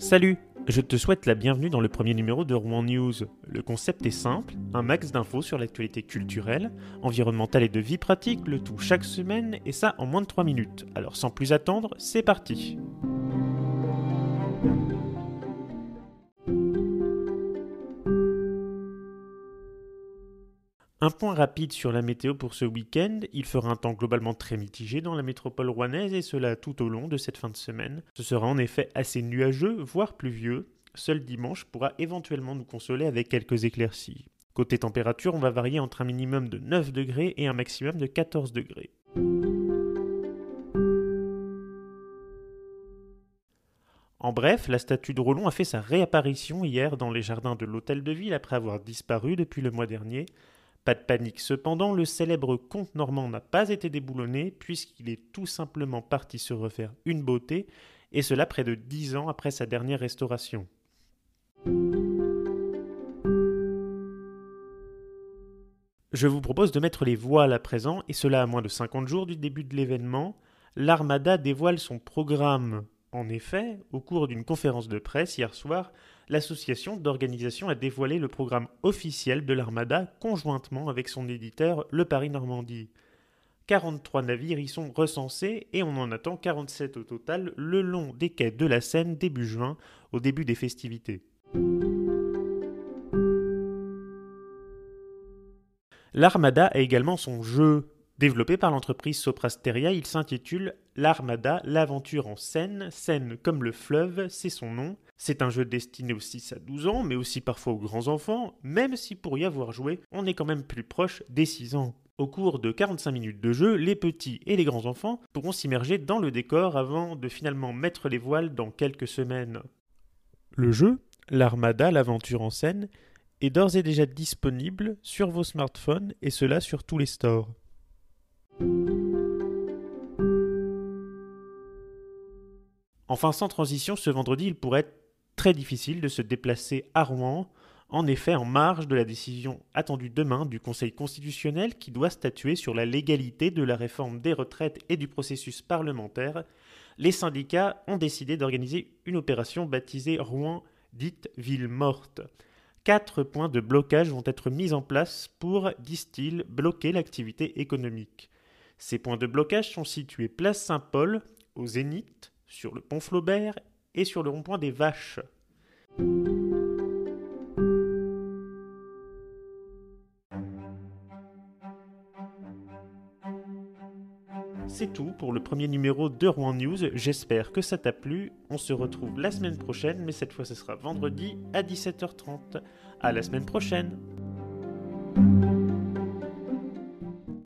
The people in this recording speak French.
Salut, je te souhaite la bienvenue dans le premier numéro de Rouen News. Le concept est simple, un max d'infos sur l'actualité culturelle, environnementale et de vie pratique, le tout chaque semaine, et ça en moins de 3 minutes. Alors sans plus attendre, c'est parti Un point rapide sur la météo pour ce week-end, il fera un temps globalement très mitigé dans la métropole rouennaise et cela tout au long de cette fin de semaine. Ce sera en effet assez nuageux, voire pluvieux. Seul dimanche pourra éventuellement nous consoler avec quelques éclaircies. Côté température, on va varier entre un minimum de 9 degrés et un maximum de 14 degrés. En bref, la statue de Rollon a fait sa réapparition hier dans les jardins de l'hôtel de ville après avoir disparu depuis le mois dernier. Pas de panique cependant, le célèbre comte normand n'a pas été déboulonné puisqu'il est tout simplement parti se refaire une beauté, et cela près de dix ans après sa dernière restauration. Je vous propose de mettre les voiles à présent, et cela à moins de 50 jours du début de l'événement. L'Armada dévoile son programme en effet, au cours d'une conférence de presse hier soir, l'association d'organisation a dévoilé le programme officiel de l'Armada conjointement avec son éditeur Le Paris Normandie. 43 navires y sont recensés et on en attend 47 au total le long des quais de la Seine début juin, au début des festivités. L'Armada a également son jeu Développé par l'entreprise Soprasteria, il s'intitule L'Armada, l'aventure en Seine. Seine comme le fleuve, c'est son nom. C'est un jeu destiné aux 6 à 12 ans, mais aussi parfois aux grands enfants, même si pour y avoir joué, on est quand même plus proche des 6 ans. Au cours de 45 minutes de jeu, les petits et les grands enfants pourront s'immerger dans le décor avant de finalement mettre les voiles dans quelques semaines. Le jeu, l'Armada, l'aventure en scène, est d'ores et déjà disponible sur vos smartphones et cela sur tous les stores. Enfin, sans transition, ce vendredi, il pourrait être très difficile de se déplacer à Rouen, en effet en marge de la décision attendue demain du Conseil constitutionnel qui doit statuer sur la légalité de la réforme des retraites et du processus parlementaire. Les syndicats ont décidé d'organiser une opération baptisée Rouen dite ville morte. Quatre points de blocage vont être mis en place pour, disent-ils, bloquer l'activité économique. Ces points de blocage sont situés place Saint-Paul, au Zénith, sur le pont Flaubert et sur le rond-point des Vaches. C'est tout pour le premier numéro de Rouen News. J'espère que ça t'a plu. On se retrouve la semaine prochaine, mais cette fois ce sera vendredi à 17h30. À la semaine prochaine!